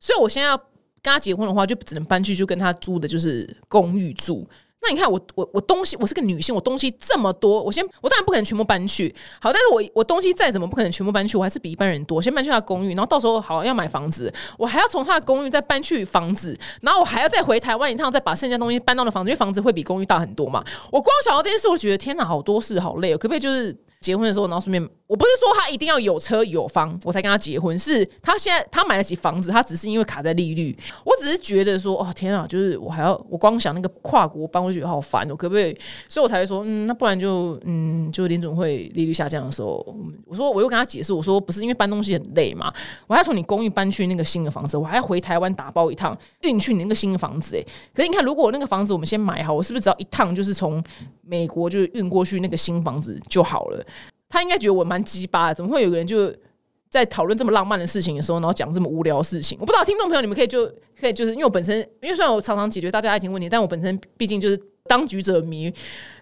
所以我现在要。跟他结婚的话，就只能搬去就跟他租的就是公寓住。那你看我我我东西，我是个女性，我东西这么多，我先我当然不可能全部搬去。好，但是我我东西再怎么不可能全部搬去，我还是比一般人多。先搬去他公寓，然后到时候好要买房子，我还要从他的公寓再搬去房子，然后我还要再回台湾一趟，再把剩下东西搬到那房子，因为房子会比公寓大很多嘛。我光想到这件事，我觉得天哪，好多事，好累哦。可不可以就是结婚的时候，然后顺便？我不是说他一定要有车有房我才跟他结婚，是他现在他买得起房子，他只是因为卡在利率。我只是觉得说，哦天啊，就是我还要我光想那个跨国搬，我觉得好烦哦，可不可以？所以我才会说，嗯，那不然就嗯，就联总会利率下降的时候，我说我又跟他解释，我说不是因为搬东西很累嘛，我还要从你公寓搬去那个新的房子，我还要回台湾打包一趟运去你那个新的房子。哎，可是你看，如果那个房子我们先买好，我是不是只要一趟就是从美国就是运过去那个新房子就好了？他应该觉得我蛮鸡巴，怎么会有个人就在讨论这么浪漫的事情的时候，然后讲这么无聊的事情？我不知道听众朋友你们可以就可以就是因为我本身因为虽然我常常解决大家爱情问题，但我本身毕竟就是当局者迷，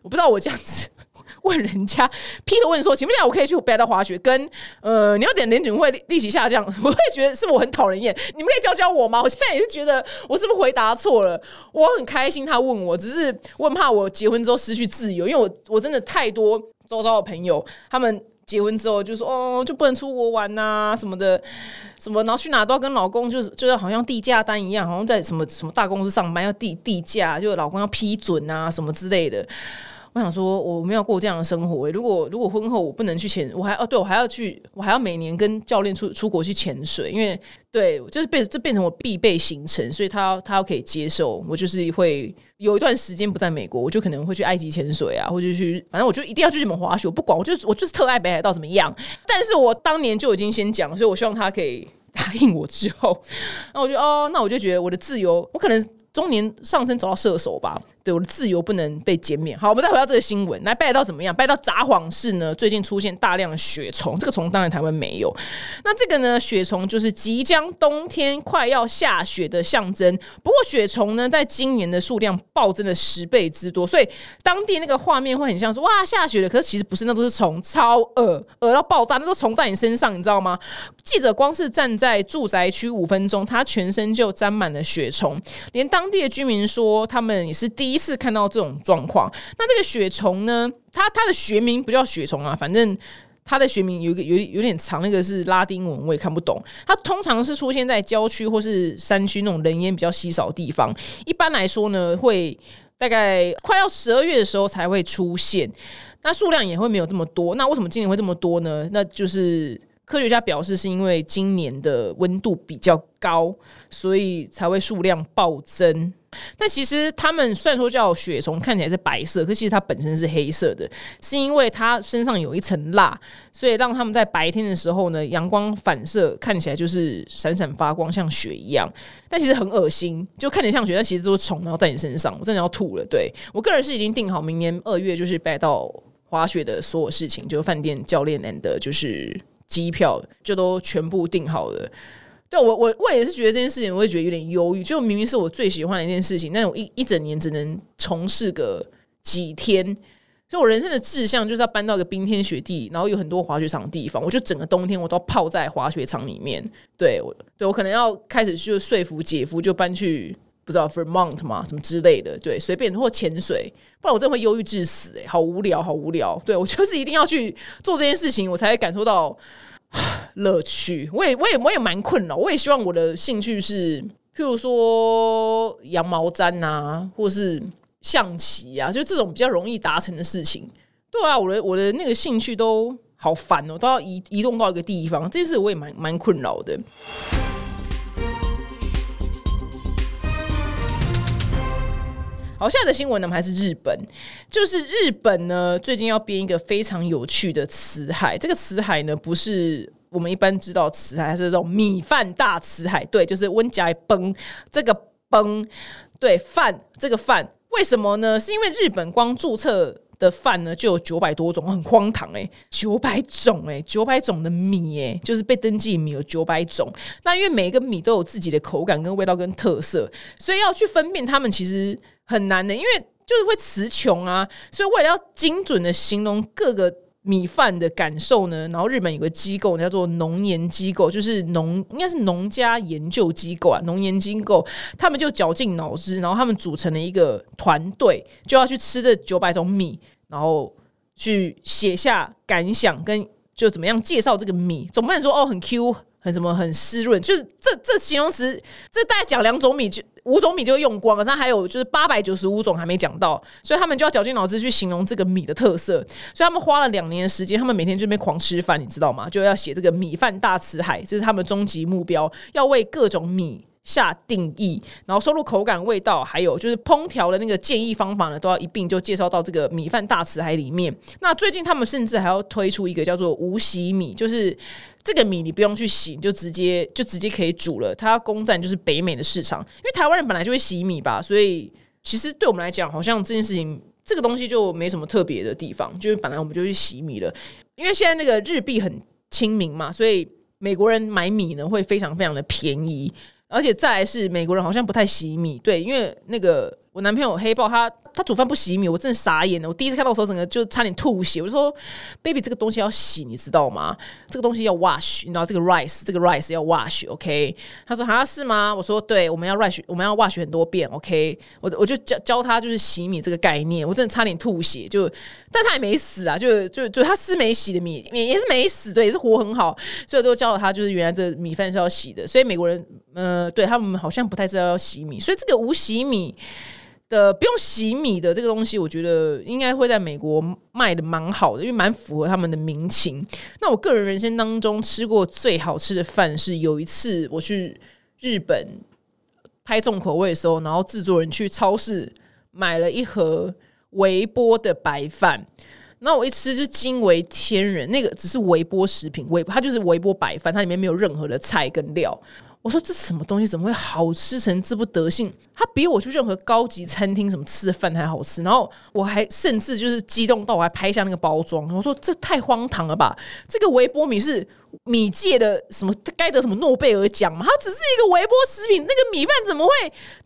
我不知道我这样子。问人家，劈头问说，请问下我可以去北到滑雪？跟呃，你要点联准会利息下降，我会觉得是不是我很讨人厌？你们可以教教我吗？我现在也是觉得我是不是回答错了？我很开心他问我，只是我很怕我结婚之后失去自由，因为我我真的太多周遭的朋友，他们结婚之后就说哦，就不能出国玩呐什么的，什么然后去哪都要跟老公就是就是好像递价单一样，好像在什么什么大公司上班要递递价，就老公要批准啊什么之类的。我想说，我没有过这样的生活。如果如果婚后我不能去潜，我还哦，对我还要去，我还要每年跟教练出出国去潜水，因为对，就是变这变成我必备行程，所以他他要可以接受，我就是会有一段时间不在美国，我就可能会去埃及潜水啊，或者去，反正我就一定要去日本滑雪，不管，我就我就是特爱北海道怎么样。但是我当年就已经先讲，所以我希望他可以 答应我之后，那我就哦，那我就觉得我的自由，我可能中年上升走到射手吧。对我的自由不能被减免。好，我们再回到这个新闻，来拜到怎么样？拜到札幌市呢，最近出现大量的雪虫，这个虫当然台湾没有。那这个呢，雪虫就是即将冬天快要下雪的象征。不过雪虫呢，在今年的数量暴增了十倍之多，所以当地那个画面会很像说哇下雪了，可是其实不是，那都是虫，超恶恶到爆炸，那都虫在你身上，你知道吗？记者光是站在住宅区五分钟，他全身就沾满了雪虫，连当地的居民说，他们也是第一次看到这种状况。那这个雪虫呢？它它的学名不叫雪虫啊，反正它的学名有一个有有点长，那个是拉丁文，我也看不懂。它通常是出现在郊区或是山区那种人烟比较稀少的地方。一般来说呢，会大概快要十二月的时候才会出现，那数量也会没有这么多。那为什么今年会这么多呢？那就是科学家表示，是因为今年的温度比较高，所以才会数量暴增。但其实他们虽然说叫雪虫，看起来是白色，可其实它本身是黑色的，是因为它身上有一层蜡，所以让他们在白天的时候呢，阳光反射看起来就是闪闪发光，像雪一样。但其实很恶心，就看起来像雪，但其实都是虫，然后在你身上，我真的要吐了。对我个人是已经定好明年二月就是拜到滑雪的所有事情，就饭店、教练 and 就是机票，就都全部订好了。对我，我我也是觉得这件事情，我会觉得有点忧郁。就明明是我最喜欢的一件事情，但我一一整年只能从事个几天。所以我人生的志向就是要搬到一个冰天雪地，然后有很多滑雪场的地方。我就整个冬天我都泡在滑雪场里面。对我，对我可能要开始就说服姐夫，就搬去不知道 Vermont 嘛，什么之类的。对，随便或潜水，不然我真的会忧郁致死。哎，好无聊，好无聊。对我就是一定要去做这件事情，我才会感受到。乐趣，我也我也我也蛮困扰。我也希望我的兴趣是，譬如说羊毛毡啊，或是象棋啊，就这种比较容易达成的事情。对啊，我的我的那个兴趣都好烦哦，都要移移动到一个地方，这件事我也蛮蛮困扰的。好，现在的新闻呢，我们还是日本，就是日本呢，最近要编一个非常有趣的词海。这个词海呢，不是我们一般知道词海，是这种米饭大词海。对，就是温家崩这个崩，对饭这个饭，为什么呢？是因为日本光注册的饭呢就有九百多种，很荒唐哎，九百种哎，九百种的米哎，就是被登记米有九百种。那因为每一个米都有自己的口感跟味道跟特色，所以要去分辨它们，其实。很难的，因为就是会词穷啊，所以为了要精准的形容各个米饭的感受呢，然后日本有个机构叫做农研机构，就是农应该是农家研究机构啊，农研机构他们就绞尽脑汁，然后他们组成了一个团队，就要去吃这九百种米，然后去写下感想跟就怎么样介绍这个米，总不能说哦很 Q 很什么很湿润，就是这这形容词，这大概讲两种米就。五种米就用光了，那还有就是八百九十五种还没讲到，所以他们就要绞尽脑汁去形容这个米的特色。所以他们花了两年的时间，他们每天就那边狂吃饭，你知道吗？就要写这个米饭大辞海，这是他们终极目标，要为各种米下定义，然后收入口感、味道，还有就是烹调的那个建议方法呢，都要一并就介绍到这个米饭大辞海里面。那最近他们甚至还要推出一个叫做无洗米，就是。这个米你不用去洗，就直接就直接可以煮了。它要攻占就是北美的市场，因为台湾人本来就会洗米吧，所以其实对我们来讲，好像这件事情这个东西就没什么特别的地方，就是本来我们就去洗米了，因为现在那个日币很亲民嘛，所以美国人买米呢会非常非常的便宜，而且再来是美国人好像不太喜米，对，因为那个。我男朋友黑豹，他他煮饭不洗米，我真的傻眼了。我第一次看到的时候，整个就差点吐血。我就说，baby，这个东西要洗，你知道吗？这个东西要 wash，你知道这个 rice，这个 rice 要 wash，OK？他说像是吗？我说对，我们要 wash，我们要 wash 很多遍，OK？我我就教教他就是洗米这个概念，我真的差点吐血。就但他也没死啊，就就就他吃没洗的米，也也是没死，对，也是活很好。所以都教了他，就是原来这米饭是要洗的。所以美国人，呃，对他们好像不太知道要洗米，所以这个无洗米。的不用洗米的这个东西，我觉得应该会在美国卖的蛮好的，因为蛮符合他们的民情。那我个人人生当中吃过最好吃的饭是有一次我去日本拍重口味的时候，然后制作人去超市买了一盒微波的白饭，那我一吃就惊为天人。那个只是微波食品，微它就是微波白饭，它里面没有任何的菜跟料。我说这什么东西怎么会好吃成这副德性？它比我去任何高级餐厅什么吃的饭还好吃。然后我还甚至就是激动到我还拍下那个包装。我说这太荒唐了吧！这个微波米是米界的什么该得什么诺贝尔奖吗？它只是一个微波食品，那个米饭怎么会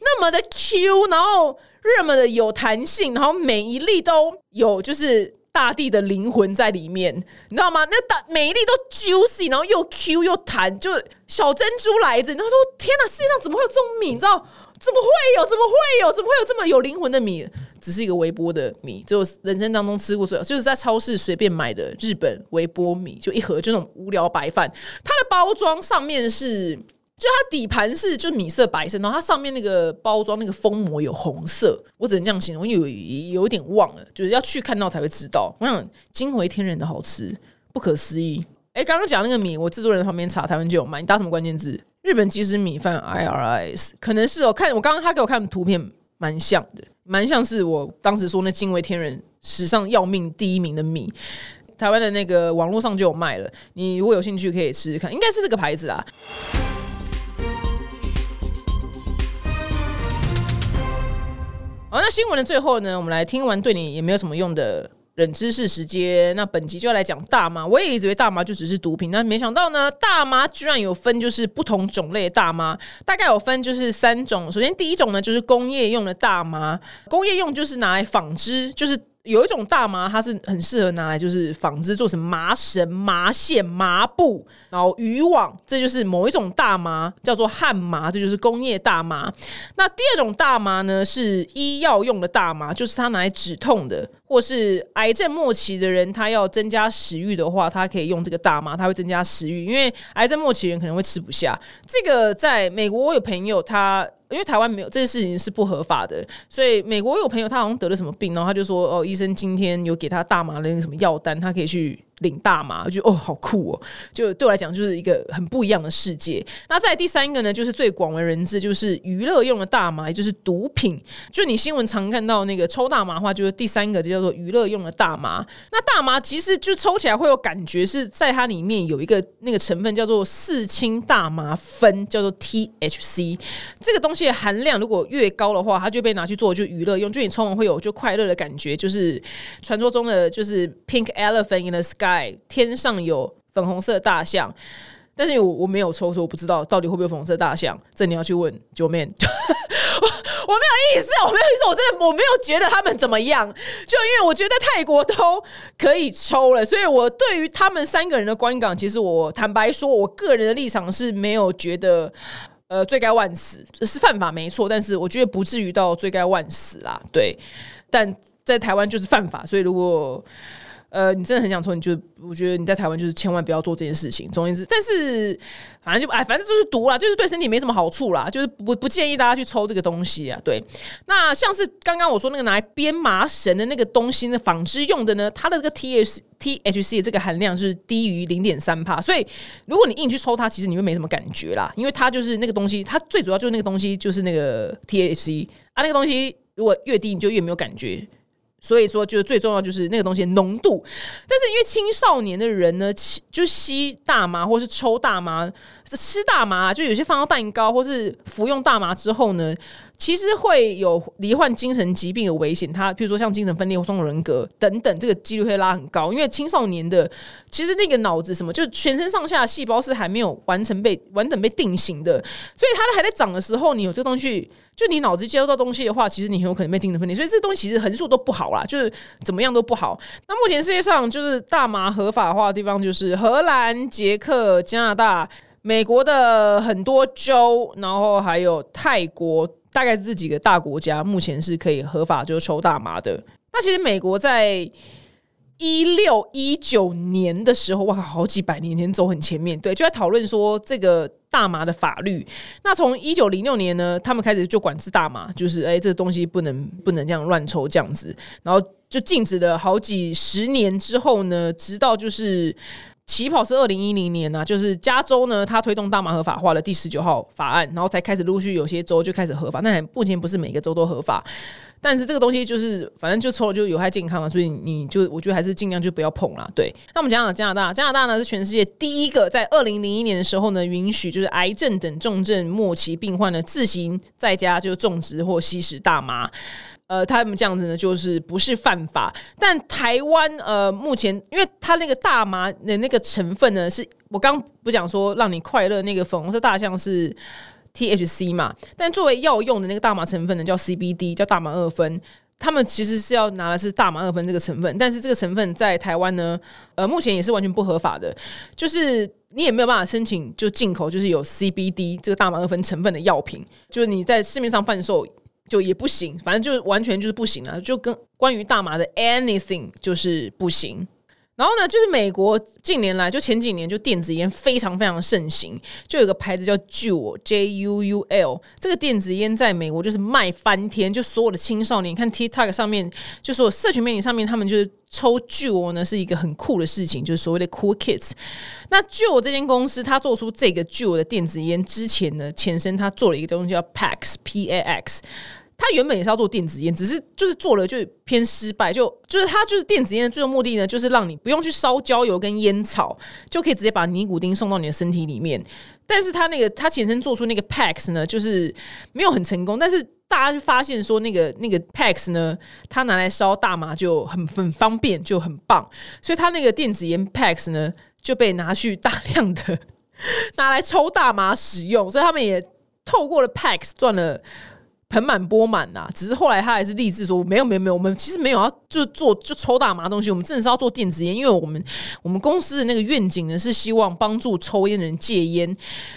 那么的 Q，然后那么的有弹性，然后每一粒都有就是。大地的灵魂在里面，你知道吗？那大每一粒都 juicy，然后又 Q 又弹，就小珍珠来着。然后说：“天哪，世界上怎么会有这种米？你知道怎么会有？怎么会有？怎么会有这么有灵魂的米？只是一个微波的米，就人生当中吃过最，就是在超市随便买的日本微波米，就一盒，就那种无聊白饭。它的包装上面是。”就它底盘是就米色白色，然后它上面那个包装那个封膜有红色，我只能这样形容，有有点忘了，就是要去看到才会知道。我想惊为天人的好吃，不可思议。哎，刚刚讲那个米，我制作人旁边查台湾就有卖，你打什么关键字？日本即食米饭 I R S，可能是哦。看我刚刚他给我看图片，蛮像的，蛮像是我当时说那惊为天人、史上要命第一名的米。台湾的那个网络上就有卖了，你如果有兴趣可以试试看，应该是这个牌子啊。好，那新闻的最后呢，我们来听完对你也没有什么用的冷知识时间。那本集就要来讲大麻。我也以为大麻就只是毒品，但没想到呢，大麻居然有分，就是不同种类的大麻，大概有分就是三种。首先第一种呢，就是工业用的大麻，工业用就是拿来纺织，就是。有一种大麻，它是很适合拿来就是纺织，做成麻绳、麻线、麻布，然后渔网，这就是某一种大麻，叫做旱麻，这就是工业大麻。那第二种大麻呢，是医药用的大麻，就是它拿来止痛的，或是癌症末期的人，他要增加食欲的话，他可以用这个大麻，他会增加食欲，因为癌症末期人可能会吃不下。这个在美国，我有朋友他。因为台湾没有这件事情是不合法的，所以美国有朋友他好像得了什么病，然后他就说哦，医生今天有给他大麻的那个什么药单，他可以去。领大麻，我觉得哦，好酷哦！就对我来讲，就是一个很不一样的世界。那在第三个呢，就是最广为人知，就是娱乐用的大麻，也就是毒品。就你新闻常看到那个抽大麻的话，就是第三个就叫做娱乐用的大麻。那大麻其实就抽起来会有感觉，是在它里面有一个那个成分叫做四氢大麻酚，叫做 THC。这个东西的含量如果越高的话，它就被拿去做就娱乐用，就你抽完会有就快乐的感觉，就是传说中的就是 Pink Elephant in the Sky。天上有粉红色大象，但是我我没有抽，所以我不知道到底会不会粉红色大象。这你要去问九妹。我 我没有意思，我没有意思，我真的我没有觉得他们怎么样。就因为我觉得泰国都可以抽了，所以我对于他们三个人的观感，其实我坦白说，我个人的立场是没有觉得呃罪该万死，是犯法没错，但是我觉得不至于到罪该万死啦。对，但在台湾就是犯法，所以如果。呃，你真的很想抽，你就我觉得你在台湾就是千万不要做这件事情。总言之，但是反正就哎，反正就是毒啦，就是对身体没什么好处啦，就是不不建议大家去抽这个东西啊。对，那像是刚刚我说那个拿来编麻绳的那个东西，呢纺织用的呢，它的这个 T H T H C 这个含量是低于零点三帕，所以如果你硬去抽它，其实你会没什么感觉啦，因为它就是那个东西，它最主要就是那个东西就是那个 T H C 啊，那个东西如果越低，你就越没有感觉。所以说，就是最重要就是那个东西浓度，但是因为青少年的人呢，就吸大麻或是抽大麻、吃大麻，就有些放到蛋糕或是服用大麻之后呢，其实会有罹患精神疾病的危险。他比如说像精神分裂或双重人格等等，这个几率会拉很高。因为青少年的其实那个脑子什么，就全身上下细胞是还没有完成被完整被定型的，所以它还在长的时候，你有这东西，就你脑子接收到东西的话，其实你很有可能被精神分裂。所以这东西其实横竖都不好啦，就是怎么样都不好。那目前世界上就是大麻合法化的地方，就是荷兰、捷克、加拿大。美国的很多州，然后还有泰国，大概这几个大国家，目前是可以合法就抽大麻的。那其实美国在一六一九年的时候，哇，好几百年前走很前面，对，就在讨论说这个大麻的法律。那从一九零六年呢，他们开始就管制大麻，就是哎，这个东西不能不能这样乱抽这样子，然后就禁止了好几十年之后呢，直到就是。起跑是二零一零年呐，就是加州呢，它推动大麻合法化的第十九号法案，然后才开始陆续有些州就开始合法。那目前不是每个州都合法，但是这个东西就是反正就抽了就有害健康了，所以你就我觉得还是尽量就不要碰啦。对，那我们讲讲加拿大，加拿大呢是全世界第一个在二零零一年的时候呢，允许就是癌症等重症末期病患呢自行在家就种植或吸食大麻。呃，他们这样子呢，就是不是犯法。但台湾呃，目前因为它那个大麻的那个成分呢，是我刚不讲说让你快乐那个粉红色大象是 THC 嘛？但作为药用的那个大麻成分呢，叫 CBD，叫大麻二酚。他们其实是要拿的是大麻二酚这个成分，但是这个成分在台湾呢，呃，目前也是完全不合法的，就是你也没有办法申请就进口，就是有 CBD 这个大麻二酚成分的药品，就是你在市面上贩售。就也不行，反正就完全就是不行了，就跟关于大麻的 anything 就是不行。然后呢，就是美国近年来就前几年就电子烟非常非常盛行，就有个牌子叫 Juul J U U L，这个电子烟在美国就是卖翻天，就所有的青少年看 TikTok 上面，就说社群媒体上面他们就是抽 Juul 呢是一个很酷的事情，就是所谓的 Cool Kids。那 Juul 这间公司，它做出这个 Juul 的电子烟之前呢，前身它做了一个东西叫 Pax P A X。他原本也是要做电子烟，只是就是做了就偏失败，就就是他就是电子烟的最终目的呢，就是让你不用去烧焦油跟烟草，就可以直接把尼古丁送到你的身体里面。但是他那个他前身做出那个 Pax 呢，就是没有很成功。但是大家就发现说，那个那个 Pax 呢，他拿来烧大麻就很很方便，就很棒。所以他那个电子烟 Pax 呢，就被拿去大量的 拿来抽大麻使用。所以他们也透过了 Pax 赚了。盆满钵满呐，只是后来他还是立志说没有没有没有，我们其实没有要就做就抽大麻东西，我们真的是要做电子烟，因为我们我们公司的那个愿景呢是希望帮助抽烟人戒烟，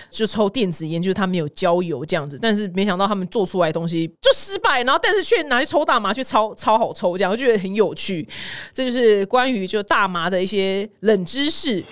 就抽电子烟，就是他没有焦油这样子，但是没想到他们做出来东西就失败，然后但是却拿去抽大麻，却超超好抽，这样我觉得很有趣，这就是关于就大麻的一些冷知识。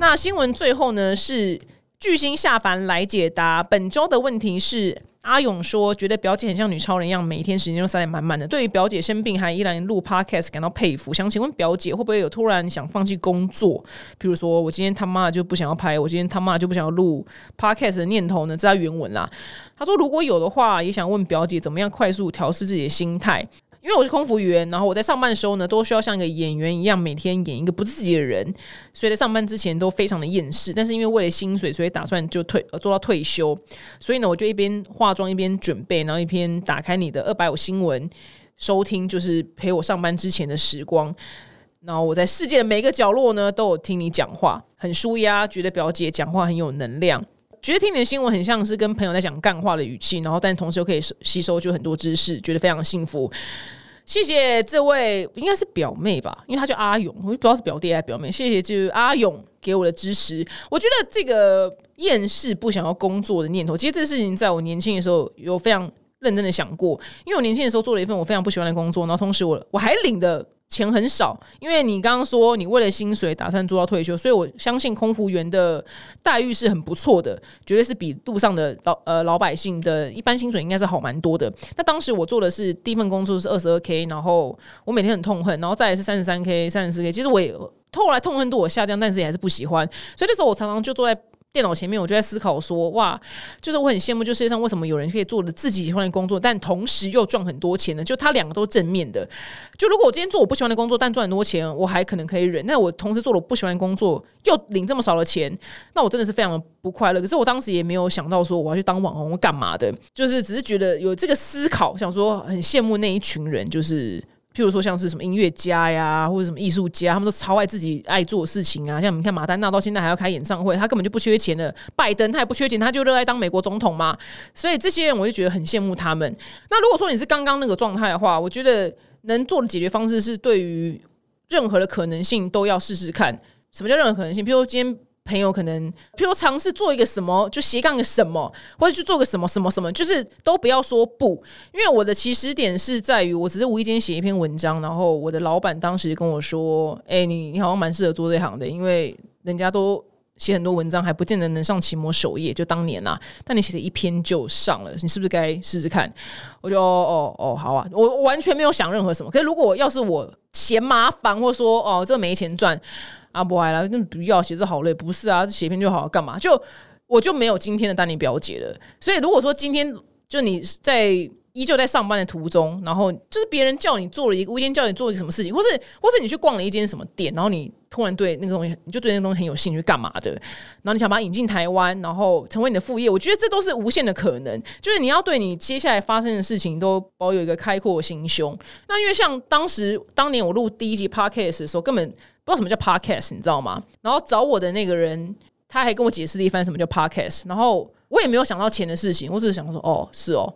那新闻最后呢是巨星下凡来解答本周的问题是阿勇说觉得表姐很像女超人一样，每天时间都塞得满满的。对于表姐生病还依然录 podcast 感到佩服。想请问表姐会不会有突然想放弃工作，比如说我今天他妈就不想要拍，我今天他妈就不想要录 podcast 的念头呢？这是原文啦。他说如果有的话，也想问表姐怎么样快速调试自己的心态。因为我是空服员，然后我在上班的时候呢，都需要像一个演员一样，每天演一个不自己的人，所以在上班之前都非常的厌世。但是因为为了薪水，所以打算就退做到退休。所以呢，我就一边化妆一边准备，然后一边打开你的二百五新闻收听，就是陪我上班之前的时光。然后我在世界的每一个角落呢，都有听你讲话，很舒压，觉得表姐讲话很有能量。觉得听你的新闻很像是跟朋友在讲干话的语气，然后但同时又可以吸收就很多知识，觉得非常幸福。谢谢这位应该是表妹吧，因为她叫阿勇，我不知道是表弟还是表妹。谢谢就是阿勇给我的支持。我觉得这个厌世不想要工作的念头，其实这个事情在我年轻的时候有非常认真的想过，因为我年轻的时候做了一份我非常不喜欢的工作，然后同时我我还领的。钱很少，因为你刚刚说你为了薪水打算做到退休，所以我相信空服员的待遇是很不错的，绝对是比路上的老呃老百姓的一般薪水应该是好蛮多的。那当时我做的是第一份工作是二十二 k，然后我每天很痛恨，然后再是三十三 k、三十四 k，其实我也后来痛恨度我下降，但是也还是不喜欢，所以那时候我常常就坐在。电脑前面，我就在思考说，哇，就是我很羡慕，就世界上为什么有人可以做的自己喜欢的工作，但同时又赚很多钱呢？就他两个都正面的。就如果我今天做我不喜欢的工作，但赚很多钱，我还可能可以忍；那我同时做了我不喜欢的工作，又领这么少的钱，那我真的是非常的不快乐。可是我当时也没有想到说我要去当网红干嘛的，就是只是觉得有这个思考，想说很羡慕那一群人，就是。譬如说像是什么音乐家呀，或者什么艺术家，他们都超爱自己爱做的事情啊。像你看马丹娜到现在还要开演唱会，他根本就不缺钱的。拜登他也不缺钱，他就热爱当美国总统嘛。所以这些人我就觉得很羡慕他们。那如果说你是刚刚那个状态的话，我觉得能做的解决方式是对于任何的可能性都要试试看。什么叫任何可能性？譬如说今天。朋友可能，譬如尝试做一个什么，就斜杠个什么，或者去做个什么什么什么，就是都不要说不，因为我的起始点是在于，我只是无意间写一篇文章，然后我的老板当时跟我说：“哎，你你好像蛮适合做这行的，因为人家都写很多文章，还不见得能上奇摩首页，就当年呐，但你写的一篇就上了，你是不是该试试看？”我就哦哦哦，好啊，我完全没有想任何什么。可是如果要是我嫌麻烦，或说哦这没钱赚。啊，不来了，那不要写字好累，不是啊，写篇就好，干嘛？就我就没有今天的丹尼表姐了。所以如果说今天就你在依旧在上班的途中，然后就是别人叫你做了一个无意间叫你做一个什么事情，或是或是你去逛了一间什么店，然后你突然对那个东西，你就对那个东西很有兴趣，干嘛的？然后你想把它引进台湾，然后成为你的副业，我觉得这都是无限的可能。就是你要对你接下来发生的事情都保有一个开阔心胸。那因为像当时当年我录第一集 podcast 的时候，根本。不知道什么叫 podcast，你知道吗？然后找我的那个人，他还跟我解释了一番什么叫 podcast。然后我也没有想到钱的事情，我只是想说，哦，是哦，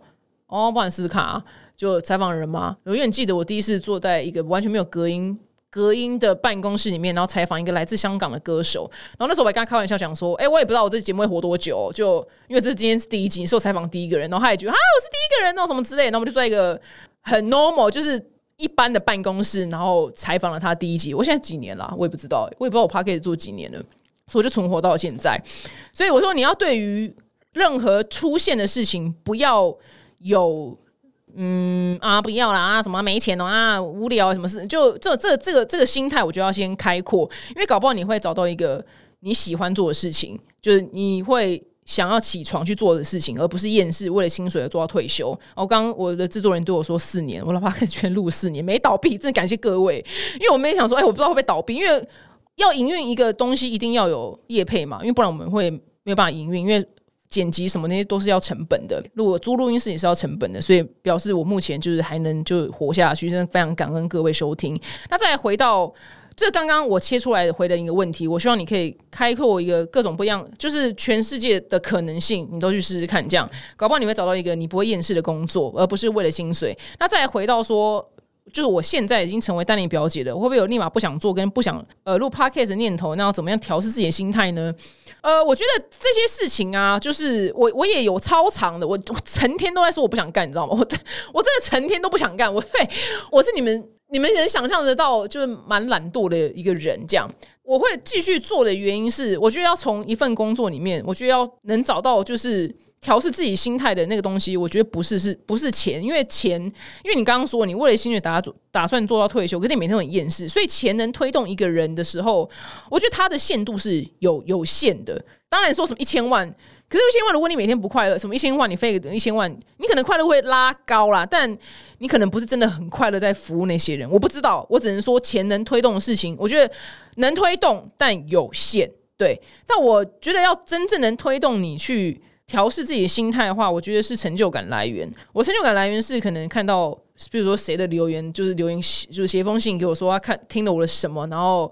哦，不然试试看啊。就采访人吗？我永远记得我第一次坐在一个完全没有隔音、隔音的办公室里面，然后采访一个来自香港的歌手。然后那时候我还跟他开玩笑讲说，哎，我也不知道我这节目会活多久，就因为这是今天是第一集，是我采访第一个人。然后他也觉得啊，我是第一个人哦，什么之类。然后我们就在一个很 normal，就是。一般的办公室，然后采访了他第一集。我现在几年了，我也不知道，我也不知道我 p 可以做几年了，所以我就存活到现在。所以我说，你要对于任何出现的事情，不要有嗯啊，不要啦啊，什么没钱了啊，无聊什么事，就这这这个这个心态，我就要先开阔，因为搞不好你会找到一个你喜欢做的事情，就是你会。想要起床去做的事情，而不是厌世为了薪水而做到退休。我刚我的制作人对我说四年，我老爸全录四年没倒闭，真的感谢各位。因为我没想说，哎，我不知道会不会倒闭，因为要营运一个东西一定要有业配嘛，因为不然我们会没有办法营运，因为剪辑什么那些都是要成本的，如果租录音室也是要成本的，所以表示我目前就是还能就活下去，真的非常感恩各位收听。那再回到。这刚刚我切出来回的一个问题，我希望你可以开阔一个各种不一样，就是全世界的可能性，你都去试试看，这样搞不好你会找到一个你不会厌世的工作，而不是为了薪水。那再回到说，就是我现在已经成为丹尼表姐了，会不会有立马不想做跟不想呃录 podcast 的念头？那要怎么样调试自己的心态呢？呃，我觉得这些事情啊，就是我我也有超长的，我我成天都在说我不想干，你知道吗？我我真的成天都不想干，我对我是你们。你们能想象得到，就是蛮懒惰的一个人，这样我会继续做的原因是，我觉得要从一份工作里面，我觉得要能找到就是调试自己心态的那个东西。我觉得不是是不是钱，因为钱，因为你刚刚说你为了薪水打打算做到退休，可是你每天很厌世，所以钱能推动一个人的时候，我觉得它的限度是有有限的。当然说什么一千万。可是一千万，如果你每天不快乐，什么一千万你费一千万，你可能快乐会拉高啦，但你可能不是真的很快乐在服务那些人。我不知道，我只能说钱能推动的事情，我觉得能推动，但有限。对，但我觉得要真正能推动你去调试自己的心态的话，我觉得是成就感来源。我成就感来源是可能看到，比如说谁的留言，就是留言就是写封信给我说他看听了我的什么，然后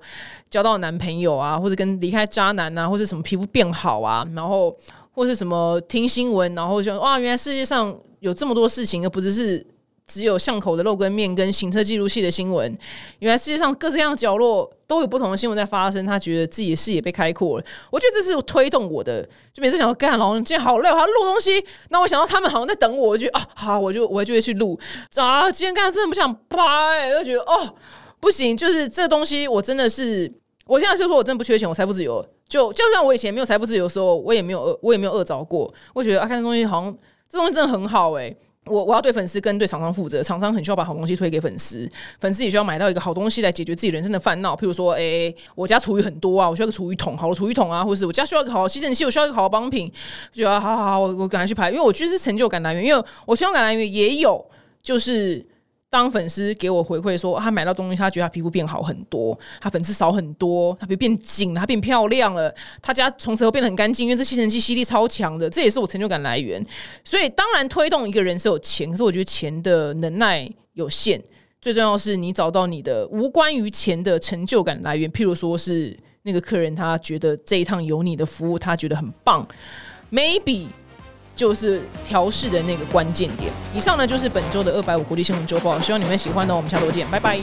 交到男朋友啊，或者跟离开渣男啊，或者什么皮肤变好啊，然后。或是什么听新闻，然后就哇，原来世界上有这么多事情，而不只是只有巷口的肉羹面跟行车记录器的新闻。原来世界上各式各样的角落都有不同的新闻在发生。他觉得自己的视野被开阔了。我觉得这是推动我的。就每次想要干，老今天好累，我要录东西。那我想到他们好像在等我，我就啊，好，我就我就会去录。啊，今天干真的不想拍，就觉得哦，不行，就是这东西我真的是，我现在就说我真的不缺钱，我财富自由。就就算我以前没有财富自由的时候，我也没有饿，我也没有饿着过。我觉得啊，看这东西好像这东西真的很好哎。我我要对粉丝跟对厂商负责，厂商很需要把好东西推给粉丝，粉丝也需要买到一个好东西来解决自己人生的烦恼。譬如说，诶，我家厨余很多啊，我需要个厨余桶，好的厨余桶啊，或者是我家需要一个好吸尘器，我需要一个好的帮品，就要好好好，我我赶快去排，因为我觉得是成就感来源，因为我成就感来源也有就是。当粉丝给我回馈说他买到东西，他觉得他皮肤变好很多，他粉刺少很多，他皮变紧了，他变漂亮了，他家从此后变得很干净，因为这吸尘器吸力超强的，这也是我成就感来源。所以当然推动一个人是有钱，可是我觉得钱的能耐有限，最重要是你找到你的无关于钱的成就感来源。譬如说是那个客人他觉得这一趟有你的服务，他觉得很棒，maybe。就是调试的那个关键点。以上呢就是本周的二百五国际新闻周报，希望你们喜欢呢。我们下周见，拜拜。